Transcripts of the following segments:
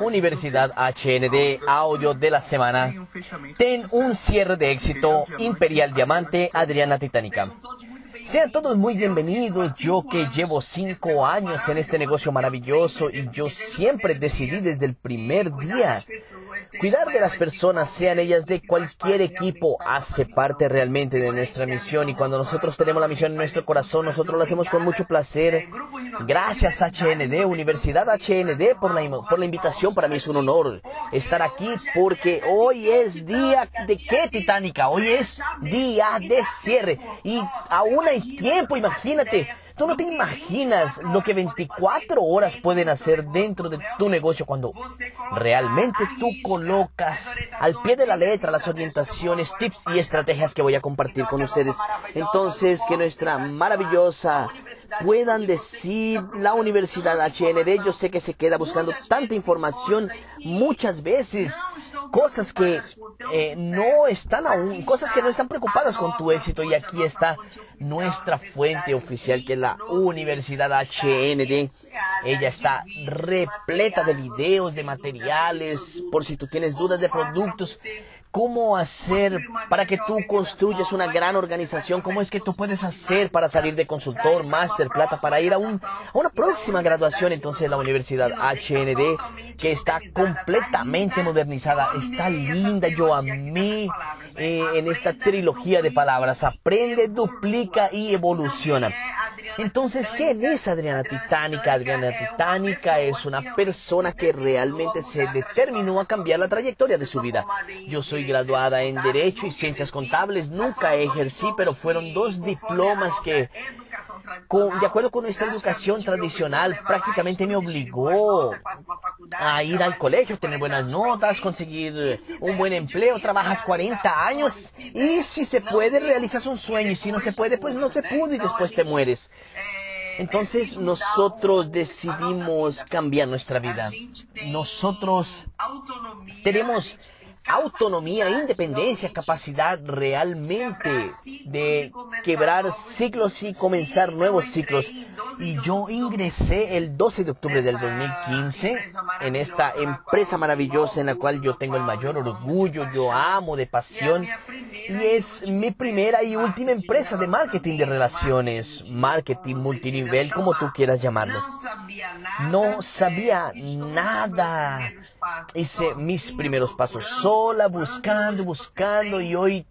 Universidad HND, audio de la semana. Ten un cierre de éxito, Imperial Diamante, Adriana Titánica. Sean todos muy bienvenidos. Yo que llevo cinco años en este negocio maravilloso y yo siempre decidí desde el primer día Cuidar de las personas, sean ellas de cualquier equipo, hace parte realmente de nuestra misión y cuando nosotros tenemos la misión en nuestro corazón, nosotros lo hacemos con mucho placer. Gracias HND, Universidad HND, por la, por la invitación. Para mí es un honor estar aquí porque hoy es día de qué, Titánica? Hoy es día de cierre y aún hay tiempo, imagínate. Tú no te imaginas lo que 24 horas pueden hacer dentro de tu negocio cuando realmente tú colocas al pie de la letra las orientaciones, tips y estrategias que voy a compartir con ustedes. Entonces, que nuestra maravillosa puedan decir la Universidad HND, yo sé que se queda buscando tanta información muchas veces, cosas que eh, no están aún, cosas que no están preocupadas con tu éxito y aquí está nuestra fuente oficial que es la Universidad HND. Ella está repleta de videos, de materiales, por si tú tienes dudas de productos cómo hacer para que tú construyas una gran organización, cómo es que tú puedes hacer para salir de consultor, máster, plata, para ir a, un, a una próxima graduación. Entonces la Universidad HND, que está completamente modernizada, está linda, yo amé eh, en esta trilogía de palabras, aprende, duplica y evoluciona. Entonces, ¿quién es Adriana Titánica? Adriana Titánica es una persona que realmente se determinó a cambiar la trayectoria de su vida. Yo soy graduada en Derecho y Ciencias Contables, nunca ejercí, pero fueron dos diplomas que de acuerdo con nuestra educación tradicional, prácticamente me obligó a ir al colegio, tener buenas notas, conseguir un buen empleo, trabajas 40 años y si se puede realizas un sueño y si no se puede, pues no se pudo y después te mueres. Entonces nosotros decidimos cambiar nuestra vida. Nosotros tenemos autonomía, independencia, capacidad realmente de quebrar ciclos y comenzar nuevos ciclos. Y yo ingresé el 12 de octubre del 2015 en esta empresa maravillosa en la cual yo tengo el mayor orgullo, yo amo de pasión. Y es mi primera y última empresa de marketing de relaciones, marketing multinivel, como tú quieras llamarlo. No sabía nada. Hice mis primeros pasos sola, buscando, buscando y hoy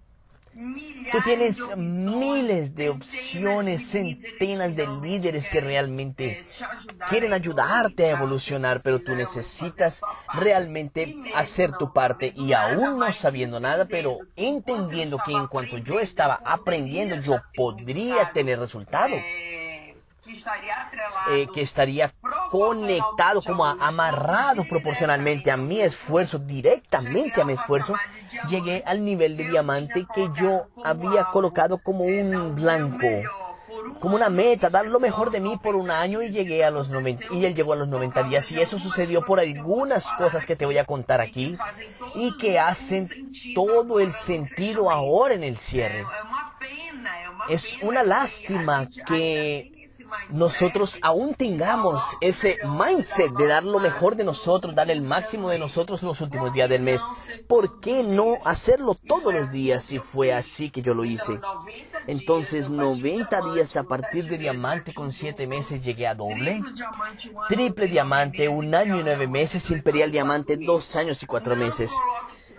Tú tienes miles de opciones, centenas de líderes que realmente quieren ayudarte a evolucionar, pero tú necesitas realmente hacer tu parte y aún no sabiendo nada, pero entendiendo que en cuanto yo estaba aprendiendo, yo podría tener resultado. Eh, que estaría conectado, como amarrado proporcionalmente a mi esfuerzo, directamente a mi esfuerzo, llegué al nivel de diamante que yo había colocado como un blanco, como una meta, dar lo mejor de mí por un año y llegué a los 90, y él llegó a los 90 días y eso sucedió por algunas cosas que te voy a contar aquí y que hacen todo el sentido ahora en el cierre. Es una lástima que nosotros aún tengamos ese mindset de dar lo mejor de nosotros, dar el máximo de nosotros en los últimos días del mes. ¿Por qué no hacerlo todos los días si fue así que yo lo hice? Entonces, 90 días a partir de diamante con 7 meses llegué a doble. Triple diamante, un año y 9 meses. Imperial diamante, 2 años y 4 meses.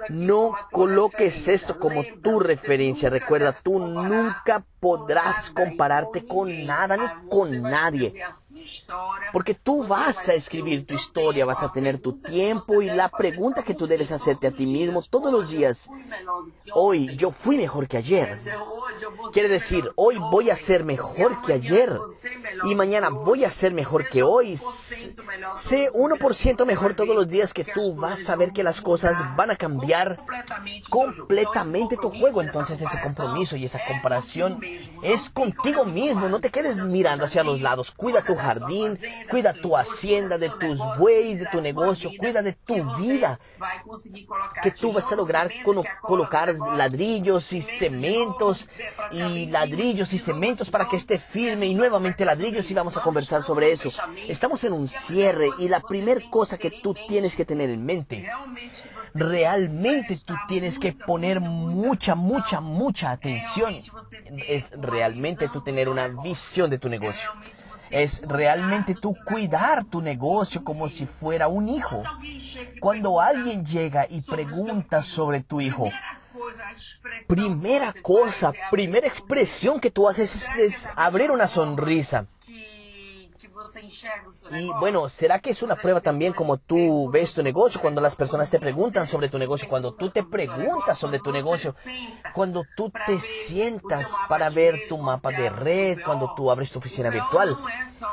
No coloques esto como tu referencia. Recuerda, tú nunca podrás compararte con nada ni con nadie. Porque tú vas a escribir tu historia, vas a tener tu tiempo y la pregunta que tú debes hacerte a ti mismo todos los días, hoy yo fui mejor que ayer. Quiere decir, hoy voy a ser mejor que ayer y mañana voy a ser mejor que hoy. Sé 1% mejor todos los días que tú vas a ver que las cosas van a cambiar completamente tu juego. Entonces ese compromiso y esa comparación es contigo mismo. No te quedes mirando hacia los lados. Cuida tu jardín, cuida tu hacienda, de tus bueyes, de tu negocio, cuida de tu vida. Que tú vas a lograr colocar ladrillos y cementos y ladrillos y cementos para que esté firme y nuevamente ladrillos y vamos a conversar sobre eso. Estamos en un cierre y la primera cosa que tú tienes que tener en mente realmente tú tienes que poner mucha, mucha, mucha atención. Es realmente tú tener una visión de tu negocio. Es realmente tú cuidar tu negocio como si fuera un hijo. Cuando alguien llega y pregunta sobre tu hijo, primera cosa, primera expresión que tú haces es, abrir una sonrisa. Y bueno, ¿será que es una prueba también como tú ves tu negocio cuando las personas te preguntan sobre tu negocio, cuando tú te preguntas sobre tu negocio, cuando tú te sientas para ver tu mapa de red, cuando tú abres tu oficina virtual?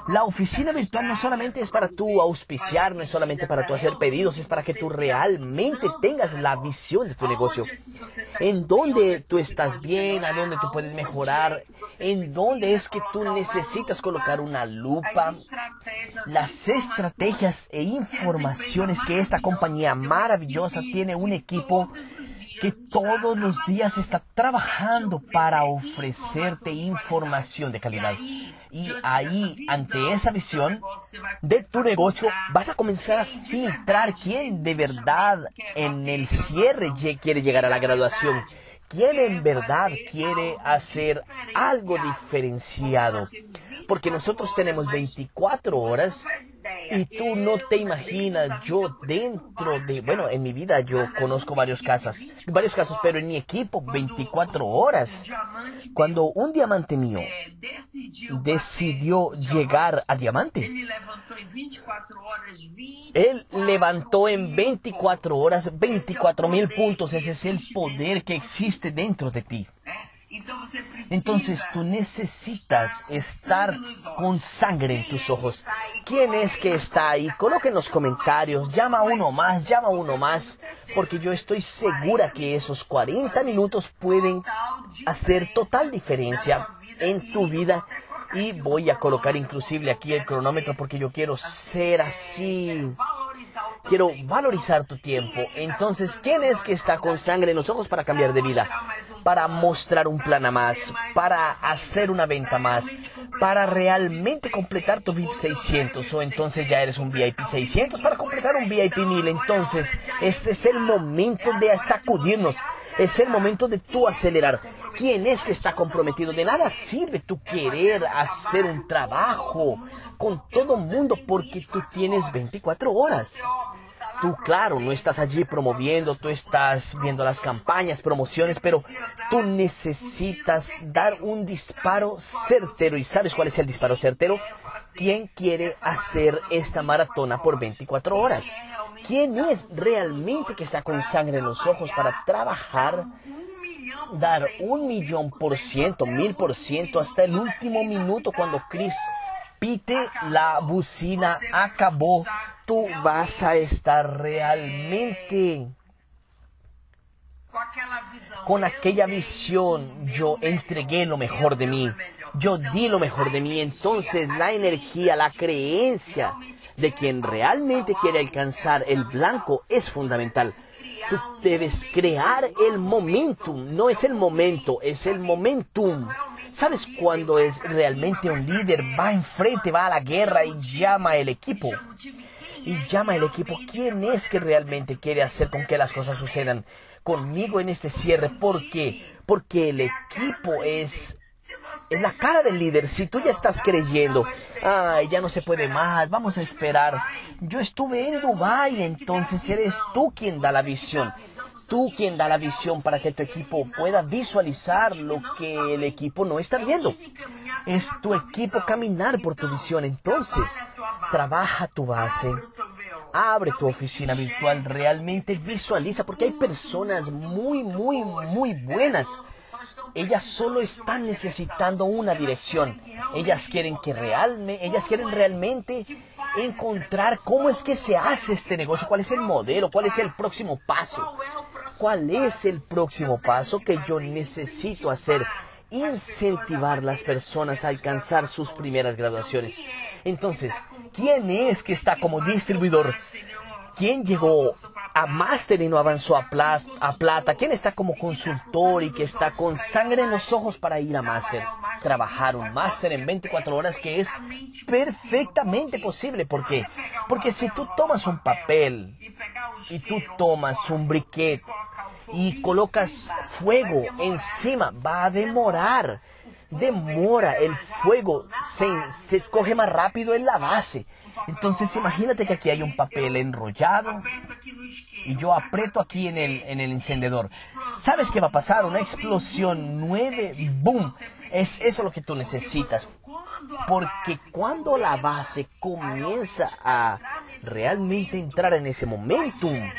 La oficina virtual no solamente es para tú auspiciar, no es solamente para tú hacer pedidos, es para que tú realmente tengas la visión de tu negocio. En dónde tú estás bien, a dónde tú puedes mejorar, en dónde es que tú necesitas colocar una lupa, las estrategias e informaciones que esta compañía maravillosa tiene un equipo que todos los días está trabajando para ofrecerte información de calidad. Y ahí, ante esa visión de tu negocio, vas a comenzar a filtrar quién de verdad en el cierre quiere llegar a la graduación quién en verdad quiere hacer algo diferenciado. Porque nosotros tenemos 24 horas y tú no te imaginas, yo dentro de, bueno, en mi vida yo conozco varios casos, varios casos, pero en mi equipo 24 horas. Cuando un diamante mío decidió llegar a diamante, él levantó en 24 horas 24 mil puntos. Ese es el poder que existe dentro de ti. Entonces tú necesitas estar con sangre en tus ojos. ¿Quién es que está ahí? Coloque en los comentarios, llama uno más, llama uno más, porque yo estoy segura que esos 40 minutos pueden hacer total diferencia en tu vida. Y voy a colocar inclusive aquí el cronómetro porque yo quiero ser así quiero valorizar tu tiempo. Entonces, ¿quién es que está con sangre en los ojos para cambiar de vida? Para mostrar un plan a más, para hacer una venta más, para realmente completar tu VIP 600 o entonces ya eres un VIP 600 para completar un VIP 1000. Entonces, este es el momento de sacudirnos, es el momento de tú acelerar. ¿Quién es que está comprometido? De nada sirve tu querer hacer un trabajo con todo el mundo porque tú tienes 24 horas. Tú, claro, no estás allí promoviendo, tú estás viendo las campañas, promociones, pero tú necesitas dar un disparo certero. ¿Y sabes cuál es el disparo certero? ¿Quién quiere hacer esta maratona por 24 horas? ¿Quién es realmente que está con sangre en los ojos para trabajar dar un millón por ciento, mil por ciento hasta el último minuto cuando Chris pite la bocina acabó, tú vas a estar realmente con aquella visión. Yo entregué lo mejor de mí. Yo di lo mejor de mí. Entonces la energía, la creencia de quien realmente quiere alcanzar el blanco es fundamental. Tú debes crear el momentum. No es el momento, es el momentum. ¿Sabes cuándo es realmente un líder? Va enfrente, va a la guerra y llama al equipo. Y llama al equipo. ¿Quién es que realmente quiere hacer con que las cosas sucedan conmigo en este cierre? ¿Por qué? Porque el equipo es es la cara del líder. Si tú ya estás creyendo, ay, ya no se puede más, vamos a esperar. Yo estuve en Dubai, entonces eres tú quien da la visión. Tú quien da la visión para que tu equipo pueda visualizar lo que el equipo no está viendo. Es tu equipo caminar por tu visión. Entonces, trabaja tu base. Abre tu oficina virtual, realmente visualiza, porque hay personas muy, muy, muy buenas ellas solo están necesitando una dirección. Ellas quieren que realmente, ellas quieren realmente encontrar cómo es que se hace este negocio, cuál es el modelo, cuál es el próximo paso. ¿Cuál es el próximo paso que yo necesito hacer? Incentivar a las personas a alcanzar sus primeras graduaciones. Entonces, ¿quién es que está como distribuidor? ¿Quién llegó a máster y no avanzó a, a plata? ¿Quién está como consultor y que está con sangre en los ojos para ir a máster? Trabajar un máster en 24 horas que es perfectamente posible. ¿Por qué? Porque si tú tomas un papel y tú tomas un briquet y colocas fuego encima, va a demorar. Demora, el fuego se, se coge más rápido en la base. Entonces imagínate que aquí hay un papel enrollado y yo aprieto aquí en el, en el encendedor. ¿Sabes qué va a pasar? Una explosión, nueve, boom. Es eso lo que tú necesitas. Porque cuando la base comienza a realmente entrar en ese momentum,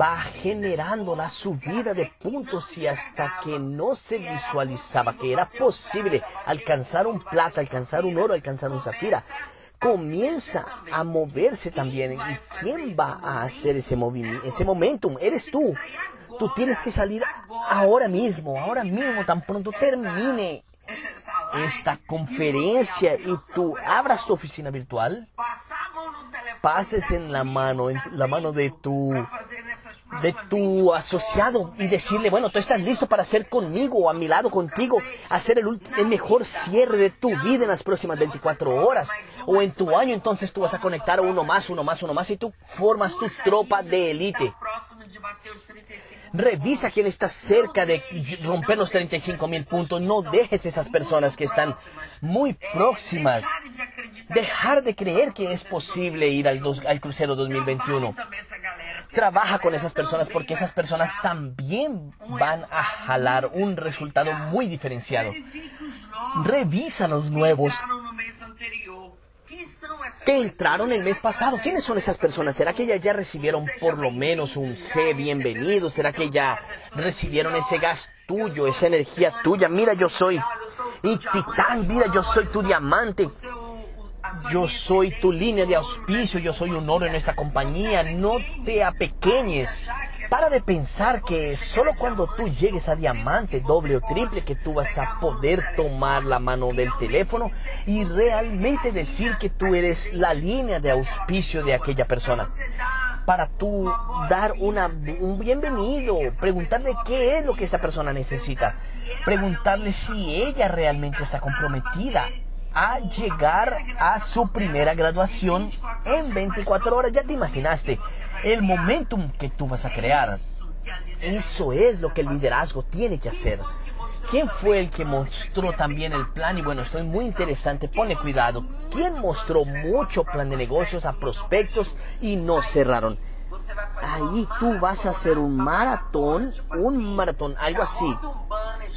va generando la subida de puntos y hasta que no se visualizaba que era posible alcanzar un plata, alcanzar un oro, alcanzar un zafira, comienza a moverse también. ¿Y quién va a hacer ese movimiento, ese momentum? Eres tú. Tú tienes que salir ahora mismo, ahora mismo, tan pronto termine esta conferencia y tú abras tu oficina virtual, pases en la mano, en la mano de tu de tu asociado y decirle, bueno, tú estás listo para hacer conmigo, a mi lado contigo, hacer el, el, mejor cierre de tu vida en las próximas 24 horas o en tu año, entonces tú vas a conectar uno más, uno más, uno más y tú formas tu tropa de élite. Revisa quién está cerca de romper los 35 mil puntos. No dejes esas personas que están muy próximas. Dejar de creer que es posible ir al, al crucero 2021. Trabaja con esas personas porque esas personas también van a jalar un resultado muy diferenciado. Revisa los nuevos que entraron el mes pasado. ¿Quiénes son esas personas? ¿Será que ellas ya recibieron por lo menos un C bienvenido? ¿Será que ya recibieron ese gas tuyo, esa energía tuya? Mira, yo soy y titán, mira, yo soy tu diamante. Yo soy tu línea de auspicio, yo soy un oro en esta compañía. No te apequeñes. Para de pensar que solo cuando tú llegues a diamante doble o triple que tú vas a poder tomar la mano del teléfono y realmente decir que tú eres la línea de auspicio de aquella persona. Para tú dar una, un bienvenido, preguntarle qué es lo que esa persona necesita, preguntarle si ella realmente está comprometida a llegar a su primera graduación en 24 horas. Ya te imaginaste el momentum que tú vas a crear. Eso es lo que el liderazgo tiene que hacer. ¿Quién fue el que mostró también el plan? Y bueno, esto es muy interesante, pone cuidado. ¿Quién mostró mucho plan de negocios a prospectos y no cerraron? Ahí tú vas a hacer un maratón, un maratón, algo así.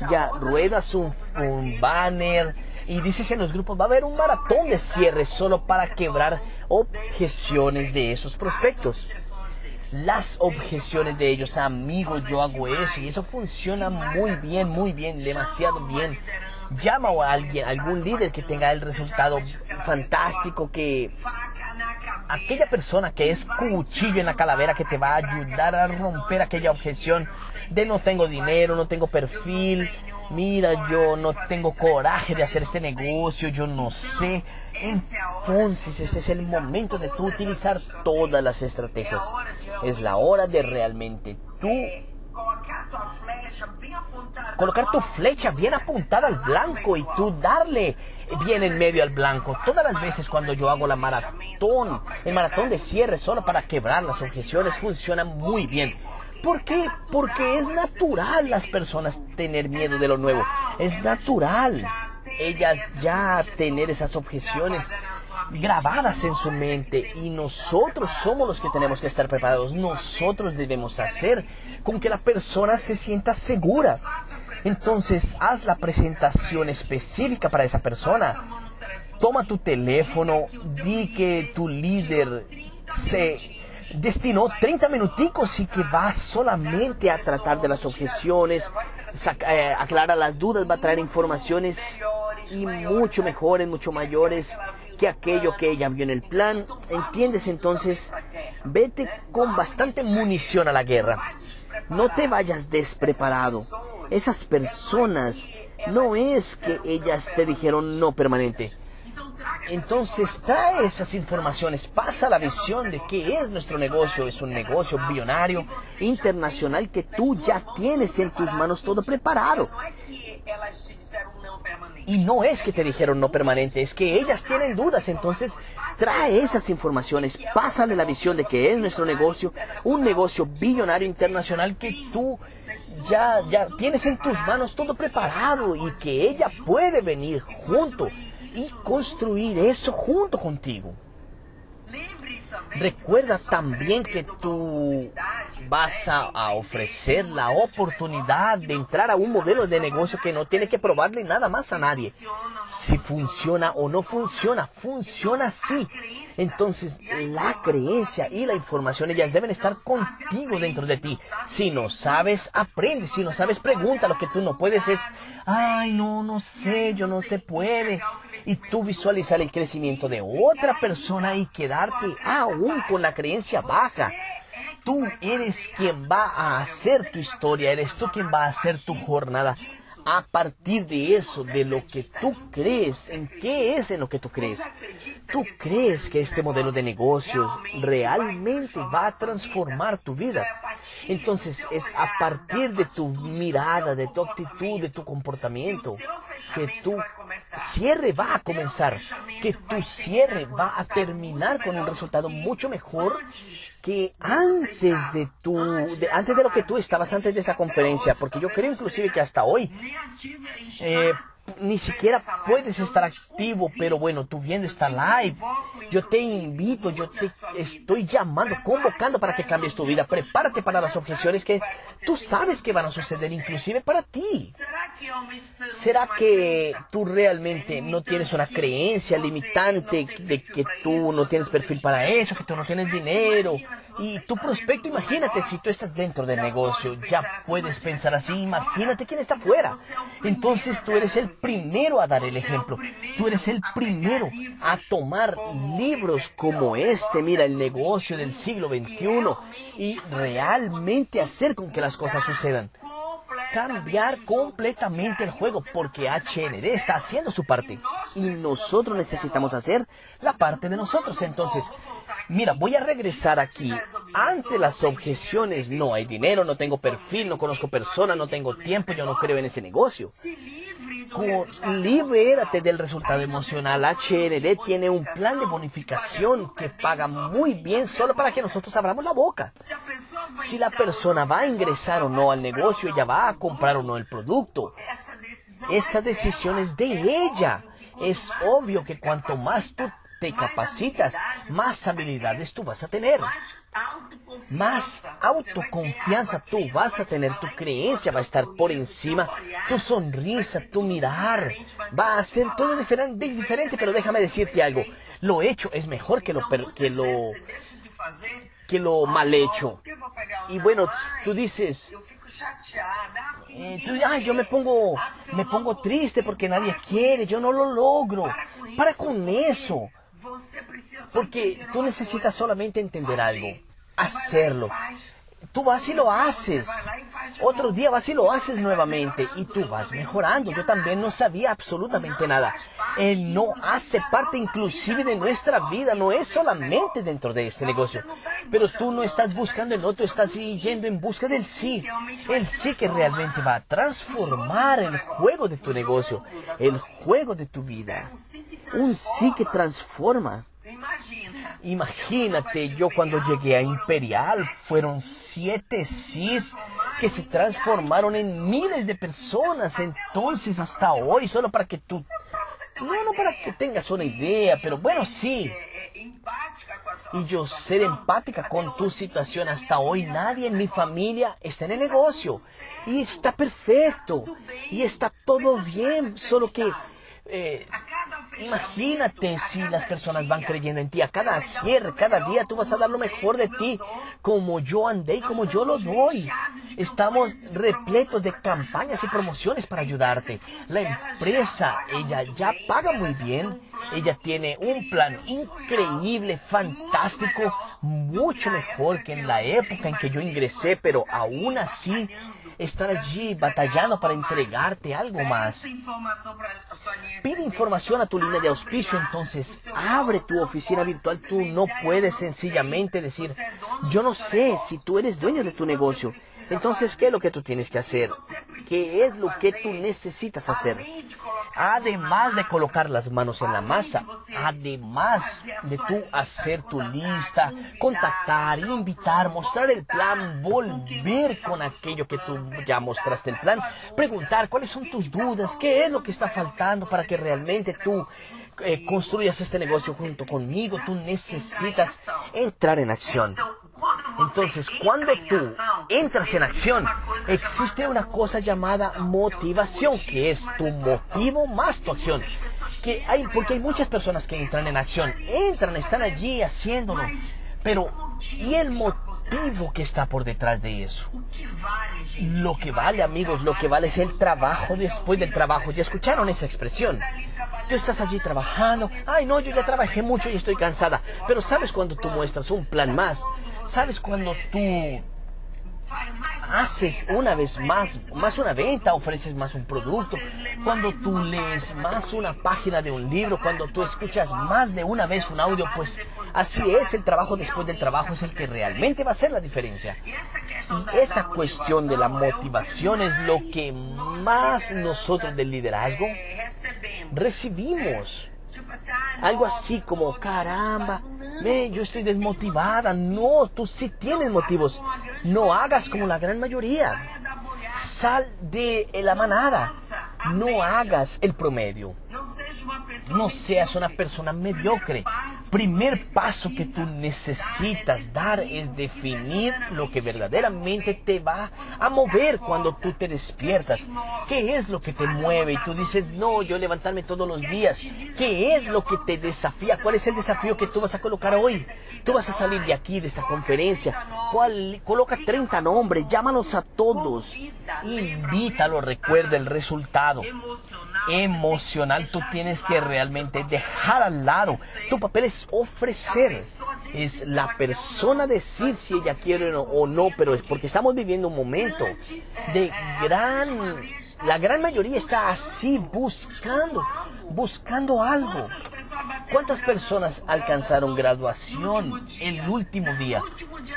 Ya ruedas un, un banner, y dices en los grupos, va a haber un maratón de cierre solo para quebrar objeciones de esos prospectos. Las objeciones de ellos, amigo, yo hago eso y eso funciona muy bien, muy bien, demasiado bien. Llama a alguien, algún líder que tenga el resultado fantástico, que aquella persona que es cuchillo en la calavera que te va a ayudar a romper aquella objeción de no tengo dinero, no tengo perfil, mira, yo no tengo coraje de hacer este negocio, yo no sé. Entonces ese es el momento de tú utilizar todas las estrategias. Es la hora de realmente tú colocar tu flecha bien apuntada al blanco y tú darle bien en medio al blanco. Todas las veces cuando yo hago la maratón, el maratón de cierre solo para quebrar las objeciones, funciona muy bien. ¿Por qué? Porque es natural las personas tener miedo de lo nuevo. Es natural ellas ya tener esas objeciones grabadas en su mente y nosotros somos los que tenemos que estar preparados. Nosotros debemos hacer con que la persona se sienta segura. Entonces, haz la presentación específica para esa persona. Toma tu teléfono, di que tu líder se destinó 30 minuticos y que va solamente a tratar de las objeciones, eh, aclara las dudas, va a traer informaciones y mucho mejores, mucho mayores que aquello que ella vio en el plan. ¿Entiendes? Entonces, vete con bastante munición a la guerra. No te vayas despreparado. Esas personas no es que ellas te dijeron no permanente Entonces trae esas informaciones, pasa la visión de qué es nuestro negocio. Es un negocio billonario internacional que tú ya tienes en tus manos todo preparado. Y no es que te dijeron no permanente, es que ellas tienen dudas. Entonces, trae esas informaciones, pásale la visión de que es nuestro negocio, un negocio billonario internacional que tú ya, ya tienes en tus manos todo preparado y que ella puede venir junto y construir eso junto contigo. Recuerda también que tú vas a, ofrecer la oportunidad de entrar a un modelo de negocio que no tiene que probarle nada más a nadie. Si funciona o no funciona, funciona así. Entonces, la creencia y la información, ellas deben estar contigo dentro de ti. Si no sabes, aprende. Si no sabes, pregunta. Lo que tú no puedes es, ay, no, no sé, yo no se puede. Y tú visualizar el crecimiento de otra persona y quedarte aún con la creencia baja. Tú eres quien va a hacer tu historia, eres tú quien va a hacer tu jornada a partir de eso, de lo que tú crees, en qué es en lo que tú crees. Tú crees que este modelo de negocios realmente va a transformar tu vida. Entonces es a partir de tu mirada, de tu actitud, de tu comportamiento, que tu cierre va a comenzar, que tu cierre va a terminar con un resultado mucho mejor que antes de tu, antes de lo que tú estabas antes de esa conferencia, porque yo creo inclusive que hasta hoy eh, ni siquiera puedes estar activo, pero bueno, tú viendo esta live, yo te invito, yo te estoy llamando, convocando para que cambies tu vida. Prepárate para las objeciones que tú sabes que van a suceder, inclusive para ti. ¿Será que tú realmente no tienes una creencia limitante de que tú no tienes perfil para eso, que tú no tienes dinero? Y tu prospecto, imagínate, si tú estás dentro del negocio, ya puedes pensar así, imagínate quién está afuera. Entonces tú eres el primero a dar el ejemplo. Tú eres el primero a tomar libros como este, mira, el negocio del siglo XXI, y realmente hacer con que las cosas sucedan. Cambiar completamente el juego porque HND está haciendo su parte y nosotros necesitamos hacer la parte de nosotros. Entonces, mira, voy a regresar aquí. Ante las objeciones, no hay dinero, no tengo perfil, no conozco personas, no tengo tiempo, yo no creo en ese negocio libérate del resultado emocional. HND tiene un plan de bonificación que paga muy bien solo para que nosotros abramos la boca. Si la persona va a ingresar o no al negocio, ella va a comprar o no el producto. Esa decisión es de ella. Es obvio que cuanto más tú te capacitas, más habilidades tú vas a tener más autoconfianza tú vas a tener, tu creencia va a estar por encima, tu sonrisa, tu mirar, va a ser todo diferente, diferente pero déjame decirte algo, lo hecho es mejor que lo, que lo, que lo mal hecho. Y bueno, tú dices, eh, tú, yo me pongo, me pongo triste porque nadie quiere, yo no lo logro. Para con eso. Porque tú necesitas solamente entender algo hacerlo. Tú vas y lo haces. Otro día vas y lo haces nuevamente y tú vas mejorando. Yo también no sabía absolutamente nada. Él no hace parte inclusive de nuestra vida, no es solamente dentro de este negocio. Pero tú no estás buscando el otro, estás yendo en busca del sí. El sí que realmente va a transformar el juego de tu negocio, el juego de tu vida. Un sí que transforma. Imagínate, yo cuando llegué a Imperial fueron siete CIS que se transformaron en miles de personas. Entonces, hasta hoy, solo para que tú... No, no para que tengas una idea, pero bueno, sí. Y yo ser empática con tu situación hasta hoy, nadie en mi familia está en el negocio. Y está perfecto. Y está todo bien, solo que eh, imagínate si las personas van creyendo en ti. A cada cierre, cada día tú vas a dar lo mejor de ti, como yo andé y como yo lo doy. Estamos repletos de campañas y promociones para ayudarte. La empresa, ella ya paga muy bien. Ella tiene un plan increíble, fantástico, mucho mejor que en la época en que yo ingresé, pero aún así estar allí batallando para entregarte algo más. Pide información a tu línea de auspicio, entonces abre tu oficina virtual. Tú no puedes sencillamente decir, yo no sé si tú eres dueño de tu negocio. Entonces, ¿qué es lo que tú tienes que hacer? ¿Qué es lo que tú necesitas hacer? Además de colocar las manos en la masa, además de tú hacer tu lista, contactar, invitar, mostrar el plan, volver con aquello que tú ya mostraste el plan, preguntar cuáles son tus dudas, qué es lo que está faltando para que realmente tú eh, construyas este negocio junto conmigo, tú necesitas entrar en acción. Entonces, cuando tú entras en acción, existe una cosa llamada motivación, que es tu motivo más tu acción. Que hay, porque hay muchas personas que entran en acción, entran, están allí haciéndolo, pero ¿y el motivo que está por detrás de eso? Lo que vale, amigos, lo que vale es el trabajo después del trabajo. ¿Ya escucharon esa expresión? Tú estás allí trabajando. Ay, no, yo ya trabajé mucho y estoy cansada. Pero ¿sabes cuando tú muestras un plan más? ¿Sabes cuando tú haces una vez más, más una venta, ofreces más un producto, cuando tú lees más una página de un libro, cuando tú escuchas más de una vez un audio, pues así es, el trabajo después del trabajo es el que realmente va a hacer la diferencia. Y esa cuestión de la motivación es lo que más nosotros del liderazgo recibimos. Algo así como, caramba, yo estoy desmotivada. No, tú sí tienes motivos. No hagas como la gran mayoría. Sal de la manada. No hagas el promedio. No seas una persona mediocre. Primer paso que tú necesitas dar es definir lo que verdaderamente te va a mover cuando tú te despiertas. ¿Qué es lo que te mueve? Y tú dices, no, yo levantarme todos los días. ¿Qué es lo que te desafía? ¿Cuál es el desafío que tú vas a colocar hoy? Tú vas a salir de aquí, de esta conferencia. ¿Cuál? Coloca 30 nombres, llámalos a todos. Invítalo, recuerda el resultado emocional. Tú tienes que realmente dejar al lado. Tu papel es ofrecer. Es la persona decir si ella quiere o no, pero es porque estamos viviendo un momento de gran... La gran mayoría está así buscando, buscando algo. ¿Cuántas personas alcanzaron graduación el último día?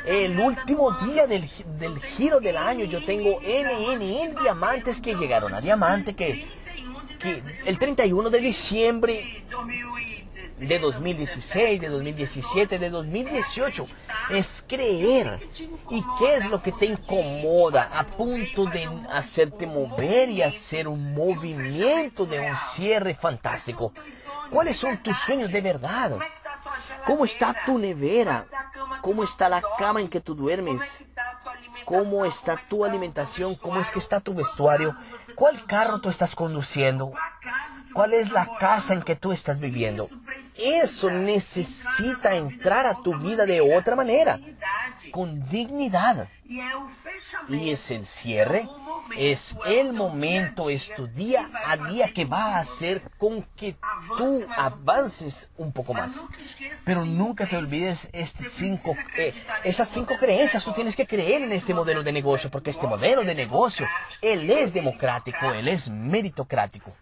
El último día del, del giro del año yo tengo NNN diamantes que llegaron a diamante, que que el 31 de diciembre de 2016, de 2017, de 2018 es creer. ¿Y qué es lo que te incomoda a punto de hacerte mover y hacer un movimiento de un cierre fantástico? ¿Cuáles son tus sueños de verdad? ¿Cómo está tu nevera? ¿Cómo está la cama en que tú duermes? ¿Cómo está tu alimentación? ¿Cómo es que está tu vestuario? ¿Cuál carro tú estás conduciendo? ¿Cuál es la casa en que tú estás viviendo? Eso necesita entrar a tu vida de otra manera, con dignidad. Y es el cierre, es el momento, es tu día a día que va a hacer con que tú avances un poco más. Pero nunca te olvides este eh, esas cinco creencias. Tú tienes que creer en este modelo de negocio, porque este modelo de negocio, él es democrático, él es meritocrático.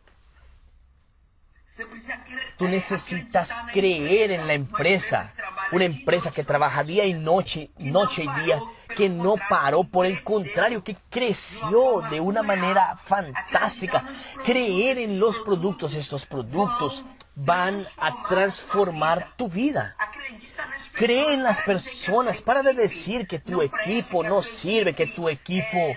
Tú necesitas creer en la empresa, una empresa que trabaja día y noche, noche y día, que no paró, por el contrario, que creció de una manera fantástica. Creer en los productos, estos productos van a transformar tu vida. Cree en las personas. Para de decir que tu equipo no sirve, que tu equipo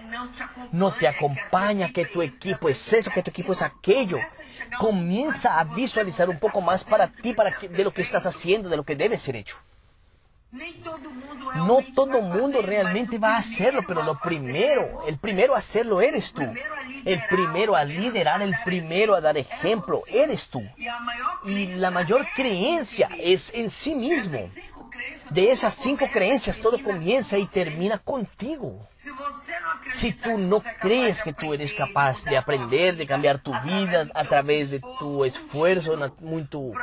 no te acompaña, que tu equipo es eso, que tu equipo es aquello. Comienza a visualizar un poco más para ti, para de lo que estás haciendo, de lo que debe ser hecho. No todo mundo realmente va a hacerlo, pero lo primero, el primero a hacerlo eres tú. El primero a liderar, el primero a dar ejemplo, eres tú. Y la mayor creencia es en sí mismo. De esas cinco creencias todo comienza y termina contigo. Si tú no crees que tú eres capaz de aprender, de cambiar tu vida a través de tu esfuerzo, muy tu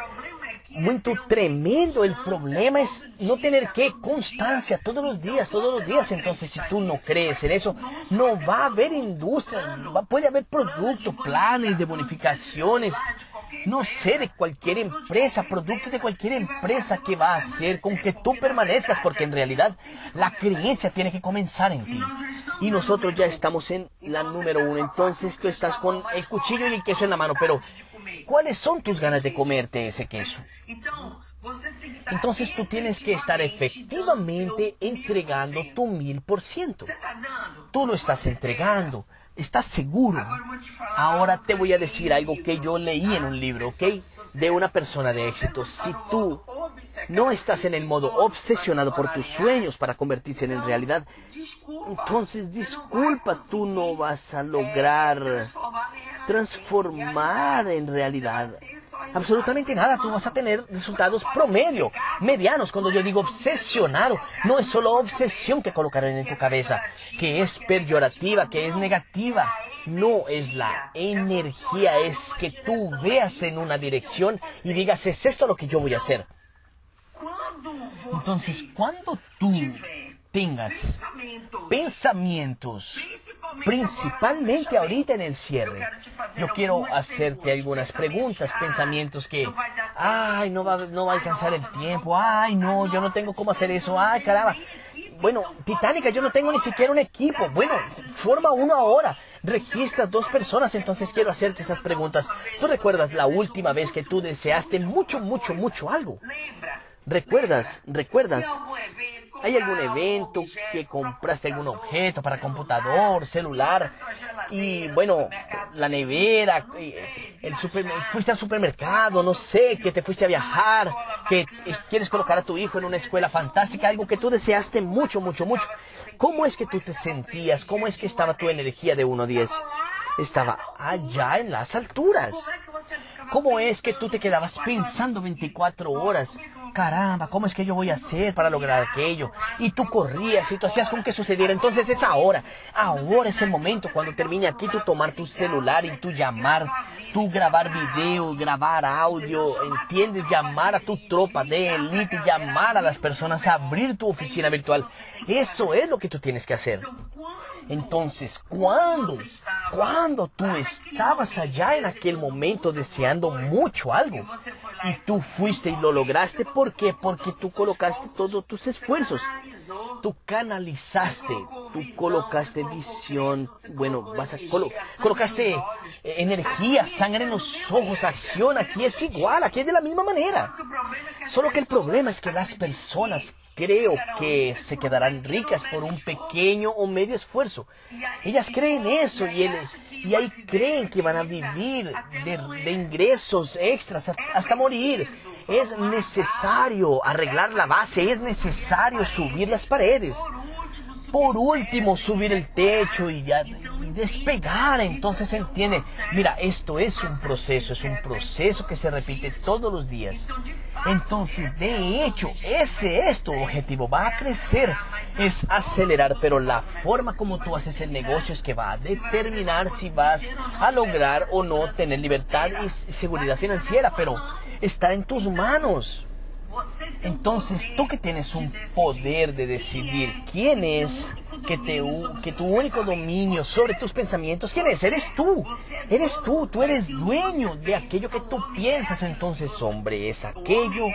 muy tremendo. El problema es no tener que constancia todos los días, todos los días. Entonces, si tú no crees en eso, no va a haber industria, puede haber productos, planes de bonificaciones, no sé, de cualquier empresa, producto de cualquier empresa que va a hacer con que tú permanezcas, porque en realidad la creencia tiene que comenzar en ti. Y nosotros ya estamos en la número uno, entonces tú estás con el cuchillo y el queso en la mano, pero ¿cuáles son tus ganas de comerte ese queso? Entonces tú tienes que estar efectivamente entregando tu mil por ciento. Tú lo estás entregando. ¿Estás seguro? Ahora te voy a decir algo que yo leí en un libro, ¿ok? De una persona de éxito. Si tú no estás en el modo obsesionado por tus sueños para convertirse en realidad, entonces disculpa, tú no vas a lograr transformar en realidad absolutamente nada. Tú vas a tener resultados promedio, medianos. Cuando yo digo obsesionado, no es solo obsesión que colocaron en tu cabeza, que es peyorativa, que es negativa. No es la energía, es que tú veas en una dirección y digas, es esto lo que yo voy a hacer. Entonces, cuando tú tengas pensamientos principalmente ahorita en el cierre. Yo quiero hacerte algunas preguntas, pensamientos que, ay, no va, no va a alcanzar el tiempo, ay, no, yo no tengo cómo hacer eso, ay, caramba. Bueno, Titánica, yo no tengo ni siquiera un equipo. Bueno, forma uno ahora. Registra dos personas, entonces quiero hacerte esas preguntas. ¿Tú recuerdas la última vez que tú deseaste mucho, mucho, mucho algo? ¿Recuerdas? ¿Recuerdas? ¿Hay algún evento que compraste algún objeto para computador, celular? Y bueno, la nevera, el fuiste al supermercado, no sé, que te fuiste a viajar, que quieres colocar a tu hijo en una escuela fantástica, algo que tú deseaste mucho, mucho, mucho. ¿Cómo es que tú te sentías? ¿Cómo es que estaba tu energía de 1 a 10? Estaba allá en las alturas. ¿Cómo es que tú te quedabas pensando 24 horas? Caramba, ¿cómo es que yo voy a hacer para lograr aquello? Y tú corrías y tú hacías con que sucediera. Entonces es ahora, ahora es el momento cuando termine aquí tú tomar tu celular y tú llamar, tú grabar video, grabar audio, ¿entiendes? Llamar a tu tropa de élite, llamar a las personas, abrir tu oficina virtual. Eso es lo que tú tienes que hacer. Entonces, cuando, cuando tú estabas allá en aquel momento deseando mucho algo y tú fuiste y lo lograste, ¿por qué? Porque tú colocaste todos tus esfuerzos, tú canalizaste, tú colocaste visión, bueno, vas a colocaste eh, energía, sangre en los ojos, acción, aquí es igual, aquí es de la misma manera. Solo que el problema es que las personas creo que se quedarán ricas por un pequeño o medio esfuerzo. Ellas creen eso y, y ahí creen que van a vivir de ingresos extras hasta morir. Es necesario arreglar la base, es necesario subir las paredes. Por último, subir el techo y, ya, y despegar. Entonces entiende, mira, esto es un proceso, es un proceso que se repite todos los días. Entonces, de hecho, ese es tu objetivo, va a crecer, es acelerar, pero la forma como tú haces el negocio es que va a determinar si vas a lograr o no tener libertad y seguridad financiera, pero está en tus manos. Entonces, tú que tienes un poder de decidir quién es que, te, que tu único dominio sobre tus pensamientos, ¿quién es? Eres tú. Eres tú. Tú eres dueño de aquello que tú piensas. Entonces, hombre es aquello.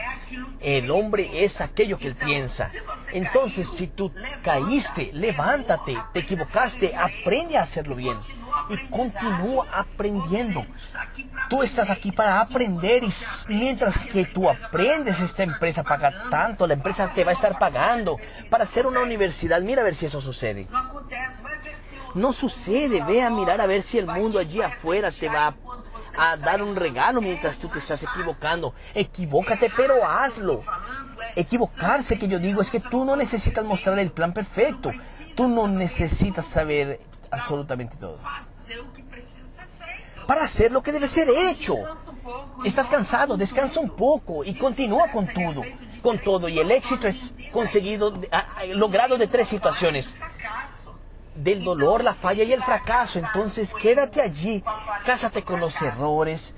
El hombre es aquello que él piensa. Entonces, si tú caíste, levántate. Te equivocaste, aprende a hacerlo bien. Y continúa aprendiendo. Tú estás aquí para aprender y mientras que tú aprendes, esta empresa paga tanto, la empresa te va a estar pagando para hacer una universidad. Mira a ver si eso sucede. No sucede, ve a mirar a ver si el mundo allí afuera te va a, dar un regalo mientras tú te estás equivocando. Equivócate, pero hazlo. Equivocarse que yo digo es que tú no necesitas mostrar el plan perfecto. Tú no necesitas saber absolutamente todo. para hacer lo que debe ser hecho. Estás cansado, descansa un poco y continúa con todo, con todo. Y el éxito es conseguido, logrado de tres situaciones. Del dolor, la falla y el fracaso. Entonces quédate allí, cásate con los errores,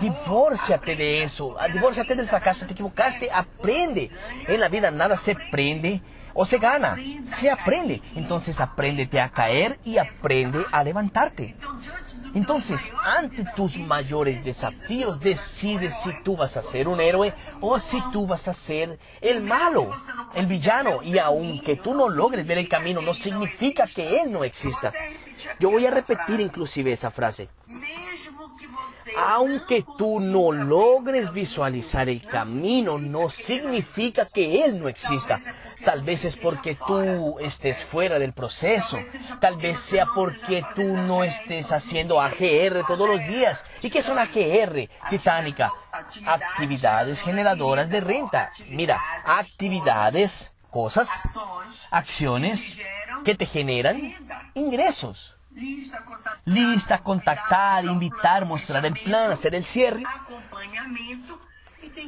divórciate de eso, ah, divórciate del fracaso, te equivocaste, aprende. En la vida nada se prende o se gana, se aprende. Entonces apréndete a caer y aprende a levantarte. Entonces, ante tus mayores desafíos, decides si tú vas a ser un héroe o si tú vas a ser el malo, el villano. Y aunque tú no logres ver el camino, no significa que él no exista. Yo voy a repetir inclusive esa frase. Aunque tú no logres visualizar el camino, no significa que Él no exista. Tal vez es porque tú estés fuera del proceso. Tal vez sea porque tú no estés haciendo AGR todos los días. ¿Y qué son AGR? Titánica. Actividades generadoras de renta. Mira, actividades, cosas, acciones que te generan ingresos. Lista, contactar, invitar, mostrar el plan, hacer el cierre.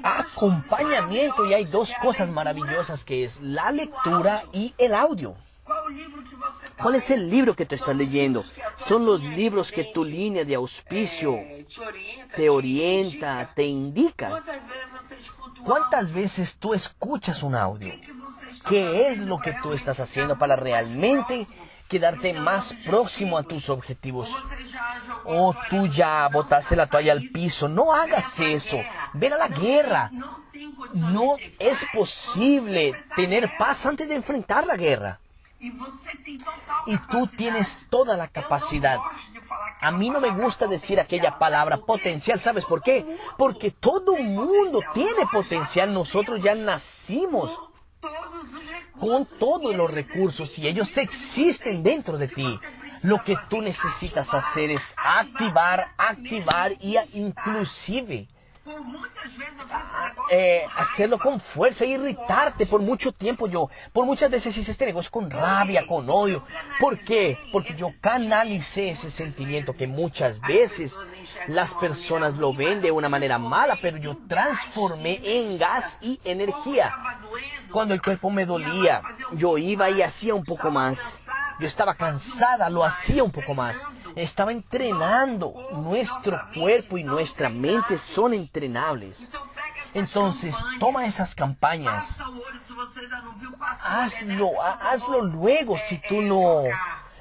Acompañamiento. Y hay dos cosas maravillosas que es la lectura y el audio. ¿Cuál es el libro que tú estás leyendo? Son los libros que tu línea de auspicio te orienta, te indica. ¿Cuántas veces tú escuchas un audio? ¿Qué es lo que tú estás haciendo para realmente quedarte más próximo a tus objetivos. O tú ya botaste la toalla al piso. No hagas eso. Ven a la guerra. No es posible tener paz antes de enfrentar la guerra. Y tú tienes toda la capacidad. A mí no me gusta decir aquella palabra potencial, ¿sabes por qué? Porque todo mundo tiene potencial. Nosotros ya nacimos con todos los recursos y ellos existen dentro de ti. Lo que tú necesitas hacer es activar, activar y inclusive eh, hacerlo con fuerza, irritarte por mucho tiempo. Yo, por muchas veces hice este negocio con rabia, con odio. ¿Por qué? Porque yo canalicé ese sentimiento que muchas veces las personas lo ven de una manera mala, pero yo transformé en gas y energía. Cuando el cuerpo me dolía, yo iba y hacía un poco más. Yo estaba cansada, lo hacía un poco más. Estaba entrenando. Nuestro cuerpo y nuestra mente son entrenables. Entonces, toma esas campañas. Hazlo, hazlo luego si tú no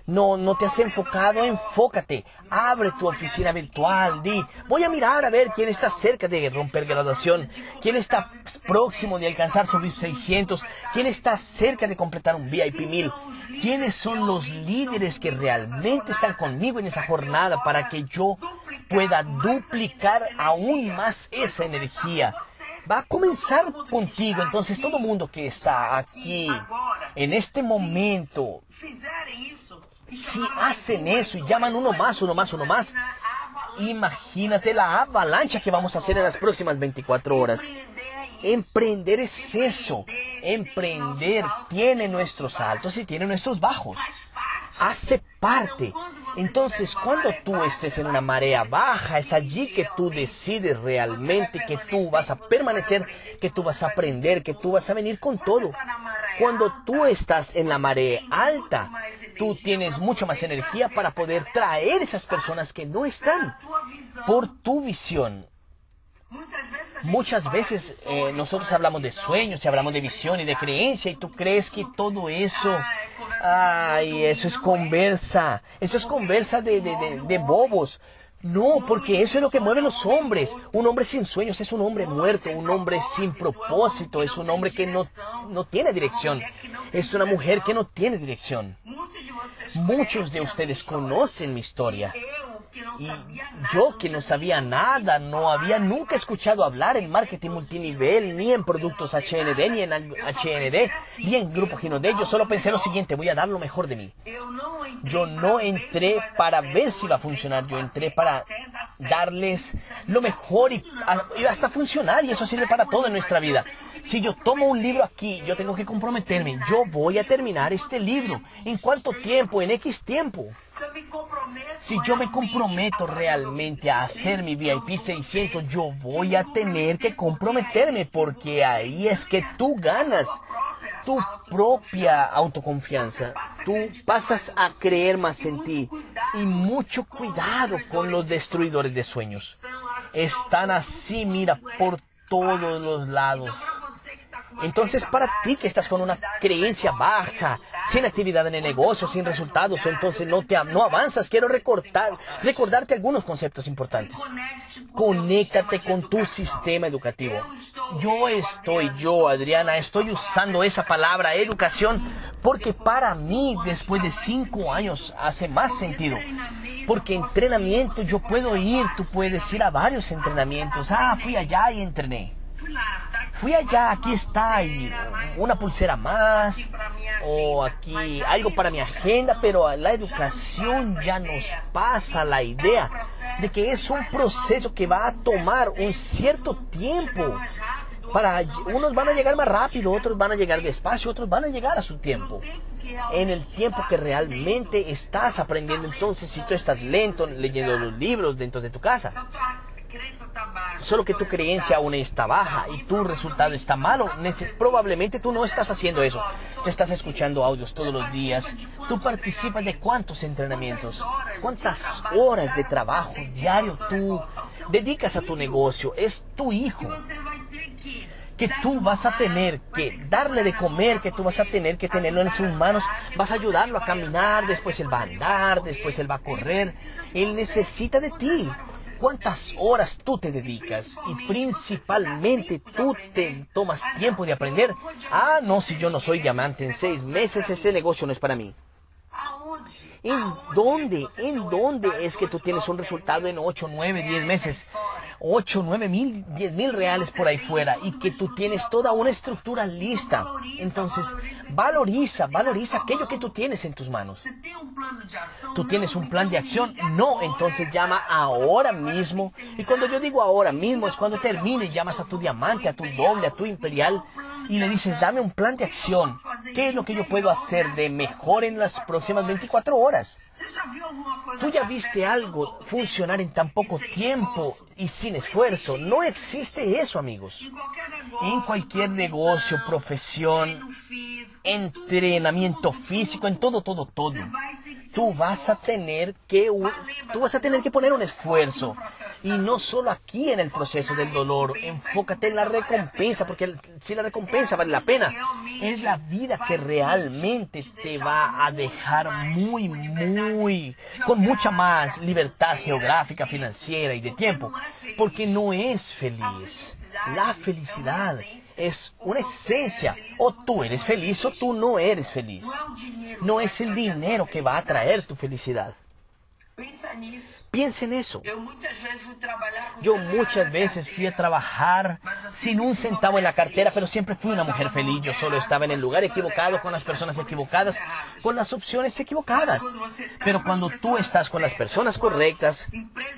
no, no te has enfocado, enfócate. Abre tu oficina virtual, di, voy a mirar a ver quién está cerca de romper graduación, quién está próximo de alcanzar su VIP 600, quién está cerca de completar un VIP 1000, quiénes son los líderes que realmente están conmigo en esa jornada para que yo pueda duplicar aún más esa energía va a comenzar contigo. Entonces todo mundo que está aquí en este momento si hacen eso y llaman uno más, uno más, uno más, imagínate la avalancha que vamos a hacer en las próximas 24 horas. Emprender es eso. Emprender tiene nuestros altos y tiene nuestros bajos. Hace parte. Entonces, cuando tú estés en una marea baja, es allí que tú decides realmente que tú vas a permanecer, que tú vas a aprender, que tú vas a venir con todo. Cuando tú estás en la marea alta, tú tienes mucho más energía para poder traer esas personas que no están por tu visión. Muchas veces eh, nosotros hablamos de sueños y hablamos de visión y de creencia y tú crees que todo eso, ay, eso es conversa, eso es conversa de, de, de, bobos. No, porque eso es lo que mueve a los hombres. Un hombre sin sueños es un hombre muerto, un hombre sin propósito, es un hombre que no, no tiene dirección, es una mujer que no tiene dirección. Muchos de ustedes conocen mi historia. Y yo que no sabía nada, no había nunca escuchado hablar en marketing multinivel, ni en productos HND, ni en HND, ni en Grupo Ginode. Yo solo pensé lo siguiente, voy a dar lo mejor de mí. Yo no entré para ver si iba a funcionar, yo entré para darles lo mejor y, hasta funcionar, y eso sirve para todo en nuestra vida. Si yo tomo un libro aquí, yo tengo que comprometerme, yo voy a terminar este libro. ¿En cuánto tiempo? En X tiempo. Si yo me comprometo realmente a hacer mi VIP 600, yo voy a tener que comprometerme porque ahí es que tú ganas tu propia autoconfianza. Tú pasas a creer más en ti. Y mucho cuidado con los destruidores de sueños. están así, mira, por todos los lados. Entonces, para ti que estás con una creencia baja, sin actividad en el negocio, sin resultados, entonces no te no avanzas, quiero recordar, recordarte algunos conceptos importantes. Conéctate con tu sistema educativo. Yo estoy, yo, Adriana, estoy usando esa palabra educación porque para mí, después de cinco años, hace más sentido. Porque entrenamiento, yo puedo ir, tú puedes ir a varios entrenamientos. Ah, fui allá y entrené fui allá, aquí está, y una pulsera más, o aquí algo para mi agenda, pero la educación ya nos pasa la idea de que es un proceso que va a tomar un cierto tiempo. Para, unos van a llegar más rápido, otros van a llegar despacio, otros van a llegar a su tiempo. En el tiempo que realmente estás aprendiendo, entonces si tú estás lento leyendo los libros dentro de tu casa, Solo que tu creencia aún está baja y tu resultado está malo. Probablemente tú no estás haciendo eso. Te estás escuchando audios todos los días. Tú participas de cuántos entrenamientos, cuántas horas de trabajo diario tú dedicas a tu negocio. Es tu hijo que tú vas a tener que darle de comer, que tú vas a tener que tenerlo en sus manos, vas a ayudarlo a caminar, después él va a andar, después él va a correr. Él necesita de ti cuántas horas tú te dedicas y principalmente tú te tomas tiempo de aprender. Ah, no, si yo no soy diamante en seis meses, ese negocio no es para mí. ¿En dónde? ¿En dónde es que tú tienes un resultado en 8, 9, 10 meses? 8, 9 mil, 10 mil reales por ahí fuera y que tú tienes toda una estructura lista. Entonces, valoriza, valoriza aquello que tú tienes en tus manos. Tú tienes un plan de acción. No, entonces llama ahora mismo. Y cuando yo digo ahora mismo es cuando termine, llamas a tu diamante, a tu doble, a tu imperial y le dices, dame un plan de acción. ¿Qué es lo que yo puedo hacer de mejor en las próximas 24 horas? ¿Tú ya viste algo funcionar en tan poco tiempo y sin esfuerzo? No existe eso, amigos. En cualquier negocio, profesión, entrenamiento físico, en todo, todo, todo tú vas a tener que tú vas a tener que poner un esfuerzo. Y no solo aquí en el proceso del dolor. Enfócate en la recompensa porque si la recompensa vale la pena. Es la vida que realmente te va a dejar muy muy con mucha más libertad geográfica financiera y de tiempo. Porque no es feliz. La felicidad es una esencia. O tú eres feliz o tú no eres feliz. No es el dinero que va a traer tu felicidad. Piensa en eso. Yo muchas veces fui a trabajar sin un centavo en la cartera, pero siempre fui una mujer feliz. Yo solo estaba en el lugar equivocado, con las personas equivocadas, con las opciones equivocadas. Pero cuando tú estás con las personas correctas,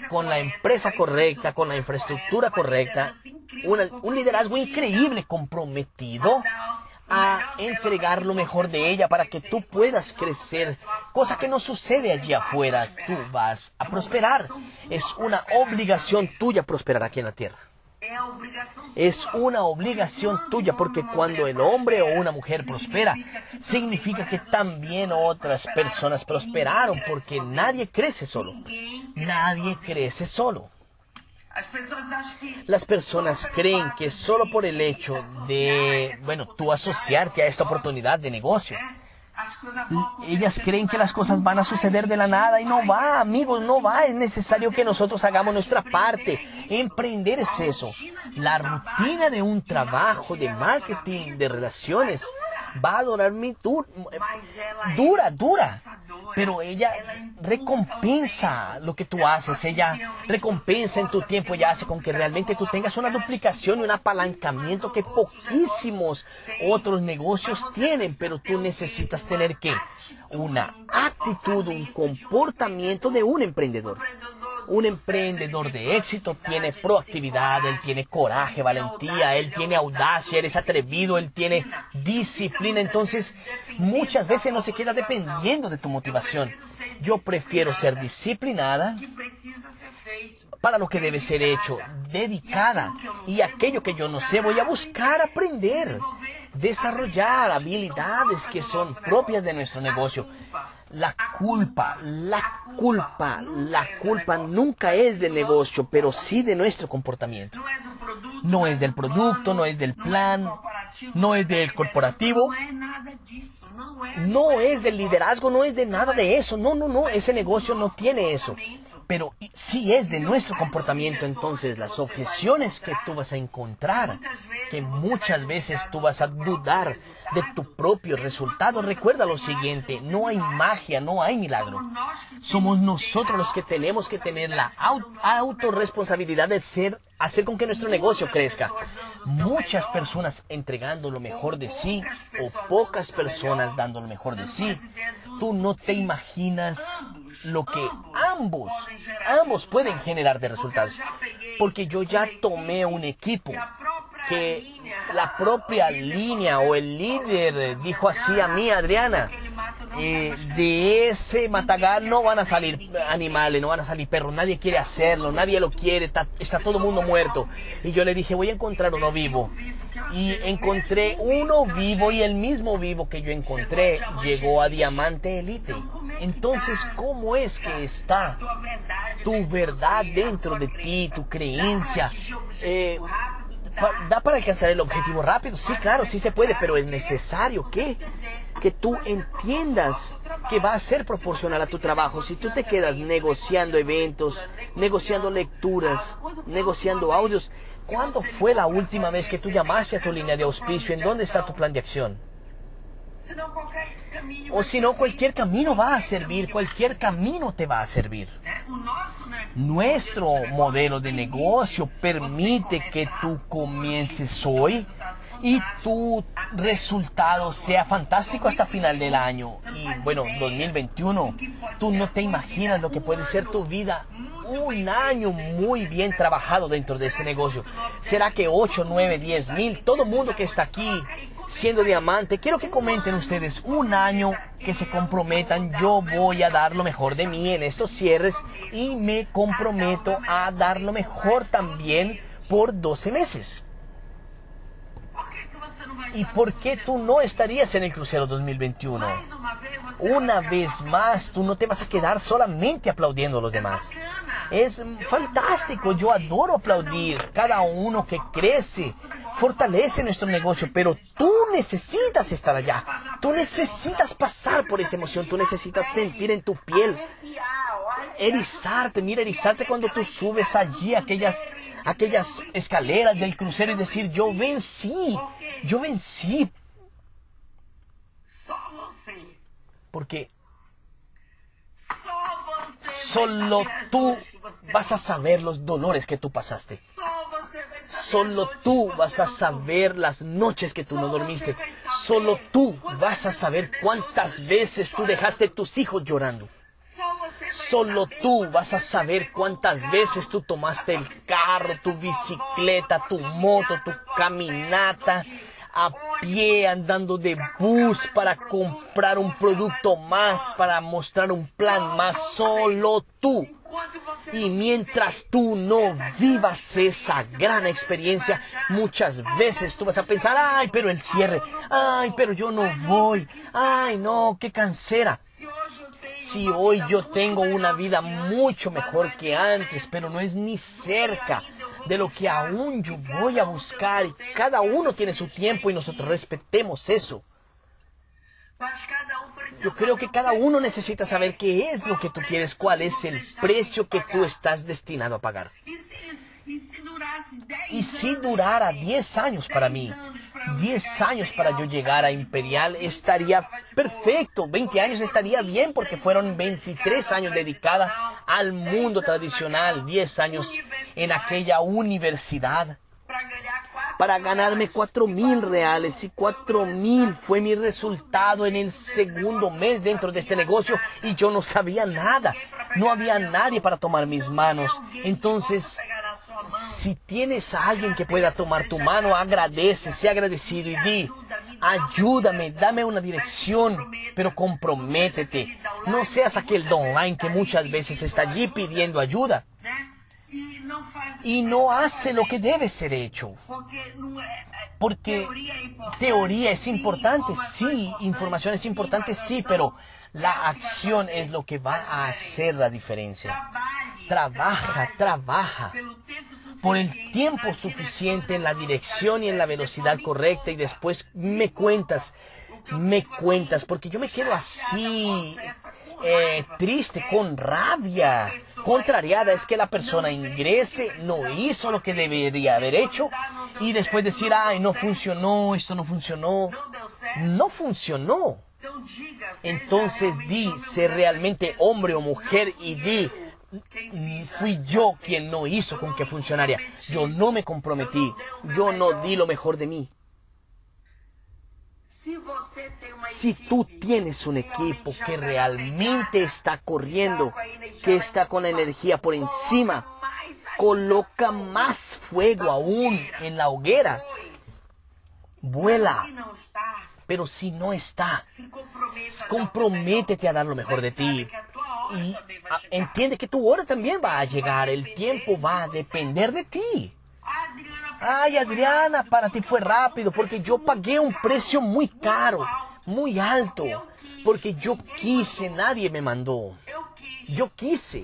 con la empresa correcta, con la infraestructura correcta, un liderazgo increíble, comprometido a entregar lo mejor de ella para que tú puedas crecer, cosa que no sucede allí afuera. Tú vas a prosperar. Es una obligación tuya prosperar aquí en la tierra. Es una obligación tuya porque cuando el hombre o una mujer prospera, significa que también otras personas prosperaron porque nadie crece solo. Nadie crece solo. Las personas creen que solo por el hecho de, bueno, tú asociarte a esta oportunidad de negocio, ellas creen que las cosas van a suceder de la nada y no va, amigos, no va. Es necesario que nosotros hagamos nuestra parte. Emprender es eso. La rutina de un trabajo de marketing, de relaciones, va a durar mi dura, dura pero ella recompensa lo que tú haces, ella recompensa en tu tiempo, ella hace con que realmente tú tengas una duplicación y un apalancamiento que poquísimos otros negocios tienen, pero tú necesitas tener que una actitud, un comportamiento de un emprendedor. Un emprendedor de éxito tiene proactividad, él tiene coraje, valentía, él tiene audacia, él es atrevido, él tiene disciplina. Entonces, muchas veces no se queda dependiendo de tu motivación. Yo prefiero ser disciplinada para lo que debe ser hecho, dedicada. Y aquello que yo no sé, voy a buscar aprender, desarrollar habilidades que son propias de nuestro negocio la culpa, la culpa, la culpa nunca es del negocio, pero sí de nuestro comportamiento. No es del producto, no es del plan, no es del corporativo, no es del liderazgo, no es de nada de eso. No, no, no, ese negocio no tiene eso pero si es de nuestro comportamiento, entonces las objeciones que tú vas a encontrar, que muchas veces tú vas a dudar de tu propio resultado, recuerda lo siguiente, no hay magia, no hay milagro. Somos nosotros los que tenemos que tener la autorresponsabilidad de ser, hacer con que nuestro negocio crezca. Muchas personas entregando lo mejor de sí o pocas personas dando lo mejor de sí. Tú no te imaginas lo que ambos, ambos pueden generar de resultados. Porque yo ya tomé un equipo que la propia línea o el líder dijo así a mí, Adriana, eh, de ese matagal no van a salir animales, no van a salir perros, nadie quiere hacerlo, nadie lo quiere, está, todo el mundo muerto. Y yo le dije, voy a encontrar uno vivo. Y encontré uno vivo y el mismo vivo que yo encontré llegó a Diamante Elite. Entonces, ¿cómo es que está tu verdad dentro de ti, tu creencia? Eh, ¿Da para alcanzar el objetivo rápido? Sí, claro, sí se puede, pero es necesario que, que tú entiendas que va a ser proporcional a tu trabajo. Si tú te quedas negociando eventos, negociando lecturas, negociando audios, ¿cuándo fue la última vez que tú llamaste a tu línea de auspicio? ¿En dónde está tu plan de acción? O si no, cualquier camino va a servir, cualquier camino te va a servir. Nuestro modelo de negocio permite que tú comiences hoy y tu resultado sea fantástico hasta final del año. Y bueno, 2021, tú no te imaginas lo que puede ser tu vida. Un año muy bien trabajado dentro de este negocio. ¿Será que 8, 9, 10 mil? Todo mundo que está aquí siendo diamante, quiero que comenten ustedes un año que se comprometan. Yo voy a dar lo mejor de mí en estos cierres y me comprometo a dar lo mejor también por 12 meses. ¿Y por qué tú no estarías en el crucero 2021? Una vez más, tú no te vas a quedar solamente aplaudiendo a los demás. Es fantástico, yo adoro aplaudir cada uno que crece, fortalece nuestro negocio, pero tú necesitas estar allá. Tú necesitas pasar por esa emoción, tú necesitas sentir en tu piel, erizarte, mira, erizarte cuando tú subes allí aquellas, aquellas escaleras del crucero y decir, yo vencí, yo vencí. Porque solo tú vas a saber los dolores que tú pasaste. Solo tú vas a saber las noches que tú no dormiste. Solo tú vas a saber cuántas veces tú dejaste tus hijos llorando. Solo tú vas a saber cuántas veces tú tomaste el carro, tu bicicleta, tu moto, tu caminata, a pie, andando de bus para comprar un producto más, para mostrar un plan más. Solo tú y mientras tú no vivas esa gran experiencia, muchas veces tú vas a pensar, ay, pero el cierre, ay, pero yo no voy, ay, no, qué cansera. Si hoy yo tengo una vida mucho mejor que antes, pero no es ni cerca de lo que aún yo voy a buscar y cada uno tiene su tiempo y nosotros respetemos eso. Yo creo que cada uno necesita saber qué es lo que tú quieres, cuál es el precio que tú estás destinado a pagar. Y si durara 10 años para mí, 10 años para yo llegar a Imperial, estaría perfecto. 20 años estaría bien porque fueron 23 años dedicadas al mundo tradicional, 10 años en aquella universidad para ganarme cuatro mil reales y cuatro mil fue mi resultado en el segundo mes dentro de este negocio y yo no sabía nada. No había nadie para tomar mis manos. Entonces, si tienes a alguien que pueda tomar tu mano, agradece, sea agradecido y di, ayúdame, dame una dirección, pero comprométete. No seas aquel online que muchas veces está allí pidiendo ayuda y no hace lo que debe ser hecho. Porque teoría es importante, sí, información es importante, sí, pero la acción es lo que va a hacer la diferencia. Trabaja, trabaja por el tiempo suficiente en la dirección y en la velocidad correcta y después me cuentas, me cuentas, porque yo me quedo así eh, triste, con rabia, contrariada, es que la persona ingrese, no hizo lo que debería haber hecho y después decir, ay, no funcionó, esto no funcionó, no funcionó. Entonces di, sé realmente hombre o mujer y di, fui yo quien no hizo con que funcionara. Yo no me comprometí, yo no di lo mejor de mí. Si tú tienes un equipo que realmente está corriendo, que está con la energía por encima, coloca más fuego aún en la hoguera. Vuela. Pero si no está, comprométete a dar lo mejor de ti. Y entiende que tu hora también va a llegar. El tiempo va a depender de ti. Ay, Adriana, para ti fue rápido porque yo pagué un precio muy caro, muy alto, porque yo quise, nadie me mandó. Yo quise.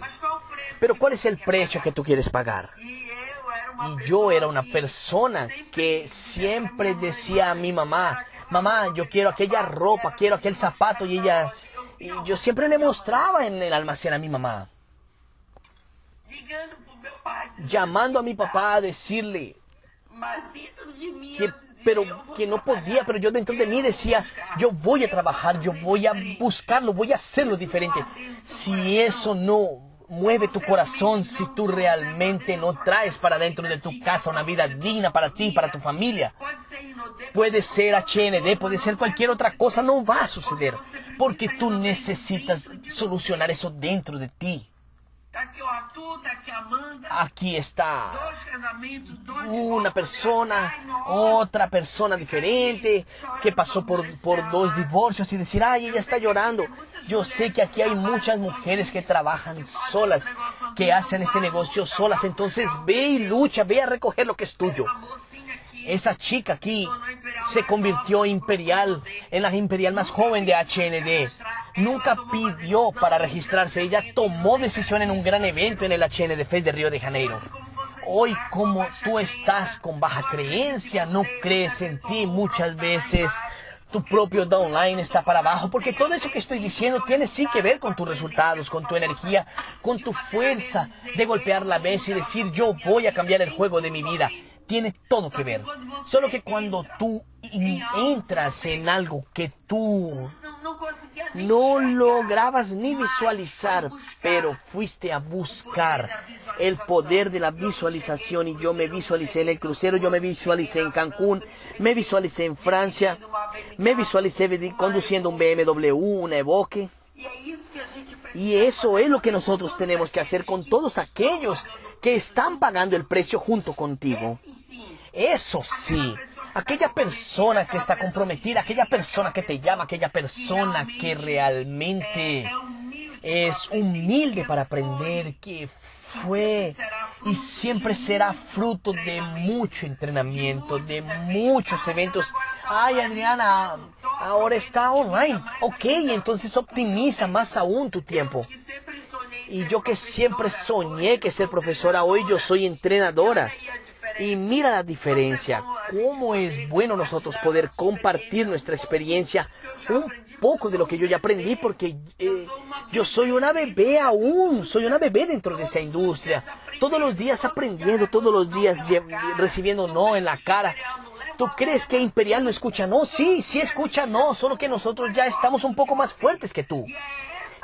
Pero ¿cuál es el precio que tú quieres pagar? Y yo era una persona que siempre decía a mi mamá, mamá, yo quiero aquella ropa, quiero aquel zapato, y ella, y yo siempre le mostraba en el almacén a mi mamá. Llamando a mi papá a decirle, que, pero que no podía, pero yo dentro de mí decía, yo voy a trabajar, yo voy a buscarlo, voy a hacerlo diferente. Si eso no mueve tu corazón, si tú realmente no traes para dentro de tu casa una vida digna para ti, para tu familia, puede ser HND, puede ser cualquier otra cosa, no va a suceder, porque tú necesitas solucionar eso dentro de ti. Aquí está una persona, otra persona diferente que pasó por, por dos divorcios y decir, ay, ella está llorando. Yo sé que aquí hay muchas mujeres que trabajan solas, que hacen este negocio solas. Entonces ve y lucha, ve a recoger lo que es tuyo. Esa chica aquí se convirtió imperial, en la imperial más joven de HND. Nunca pidió para registrarse, ella tomó decisión en un gran evento en el HND Fest de Río de Janeiro. Hoy como tú estás con baja creencia, no crees en ti muchas veces, tu propio downline está para abajo, porque todo eso que estoy diciendo tiene sí que ver con tus resultados, con tu energía, con tu fuerza de golpear la mesa y decir yo voy a cambiar el juego de mi vida tiene todo que ver. Solo que cuando tú entras en algo que tú no lograbas ni visualizar, pero fuiste a buscar el poder de la visualización y yo me visualicé en el crucero, yo me visualicé en Cancún, me visualicé en Francia, me visualicé conduciendo un BMW, un Evoque. Y eso es lo que nosotros tenemos que hacer con todos aquellos que están pagando el precio junto contigo. Eso sí, aquella persona que está comprometida, aquella persona que te llama, aquella persona que realmente es humilde para aprender, que fue y siempre será fruto de mucho entrenamiento, de muchos eventos. Ay, Adriana, ahora está online. Ok, entonces optimiza más aún tu tiempo. Y yo que siempre soñé que ser profesora, hoy yo soy entrenadora. Y mira la diferencia, cómo es bueno nosotros poder compartir nuestra experiencia, un poco de lo que yo ya aprendí, porque eh, yo soy una bebé aún, soy una bebé dentro de esa industria, todos los días aprendiendo, todos los días recibiendo no en la cara. ¿Tú crees que Imperial no escucha no? Sí, sí escucha no, solo que nosotros ya estamos un poco más fuertes que tú.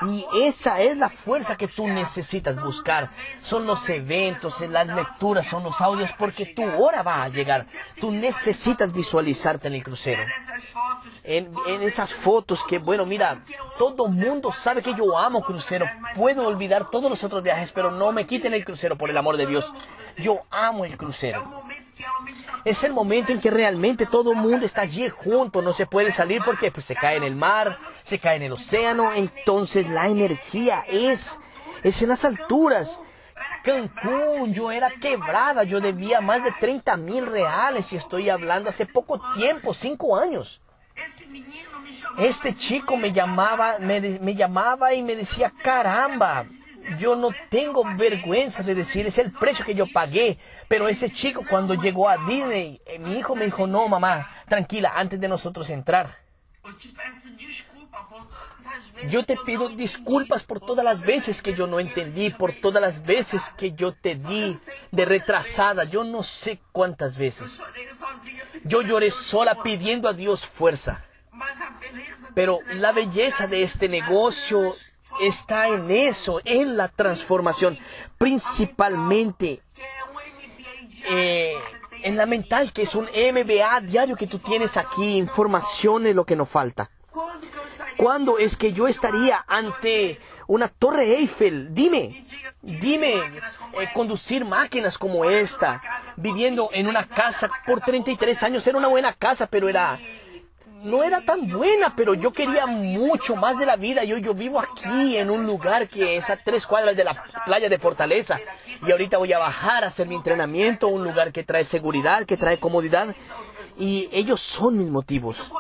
Y esa es la fuerza que tú necesitas buscar. Son los eventos, las lecturas, son los audios, porque tu hora va a llegar. Tú necesitas visualizarte en el crucero. En, esas fotos que, bueno, mira, todo mundo sabe que yo amo crucero. Puedo olvidar todos los otros viajes, pero no me quiten el crucero, por el amor de Dios. Yo amo el crucero. Es el momento en que realmente todo el mundo está allí junto, no se puede salir porque pues, se cae en el mar, se cae en el océano, entonces la energía es, es en las alturas. Cancún, yo era quebrada, yo debía más de 30 mil reales y estoy hablando hace poco tiempo, cinco años. Este chico me llamaba, me, me llamaba y me decía, caramba, yo no tengo vergüenza de decir, es el precio que yo pagué. Pero ese chico cuando llegó a Disney, eh, mi hijo me dijo, no, mamá, tranquila, antes de nosotros entrar. Yo te pido disculpas por todas las veces que yo no entendí, por todas las veces que yo te di de retrasada, yo no sé cuántas veces. Yo lloré sola pidiendo a Dios fuerza. Pero la belleza de este negocio está en eso, en la transformación, principalmente eh, en la mental, que es un MBA diario que tú tienes aquí, información es lo que nos falta. ¿Cuándo es que yo estaría ante una torre Eiffel? Dime, dime, eh, conducir máquinas como esta, viviendo en una casa por 33 años, era una buena casa, pero era no era tan buena, pero yo quería mucho más de la vida. Yo, yo vivo aquí en un lugar que es a tres cuadras de la playa de Fortaleza. Y ahorita voy a bajar a hacer mi entrenamiento, un lugar que trae seguridad, que trae comodidad. Y ellos son mis motivos.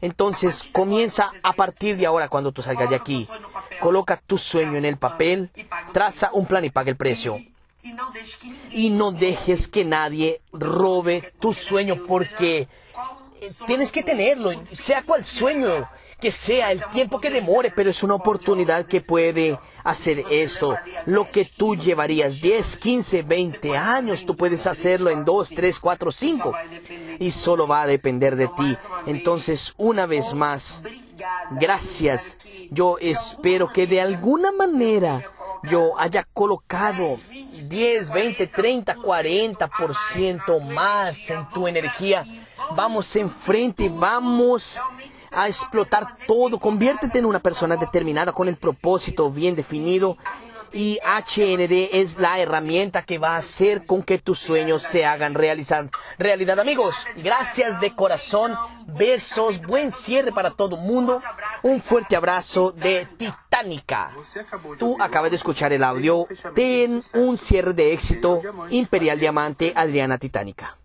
Entonces comienza a partir de ahora cuando tú salgas de aquí. Coloca tu sueño en el papel, traza un plan y paga el precio. Y no dejes que nadie robe tu sueño porque tienes que tenerlo, sea cual sueño que sea, el tiempo que demore, pero es una oportunidad que puede hacer eso. Lo que tú llevarías 10, 15, 20 años, tú puedes hacerlo en 2, 3, 4, 5. Y solo va a depender de ti. Entonces, una vez más, gracias. Yo espero que de alguna manera yo haya colocado 10, 20, 30, 40% más en tu energía vamos enfrente, vamos a explotar todo. Conviértete en una persona determinada con el propósito bien definido. Y HND es la herramienta que va a hacer con que tus sueños se hagan realidad. Amigos. Gracias de corazón. Besos. Buen cierre para todo el mundo. Un fuerte abrazo de Titánica. Tú acabas de escuchar el audio. Ten un cierre de éxito. Imperial Diamante, Adriana Titánica.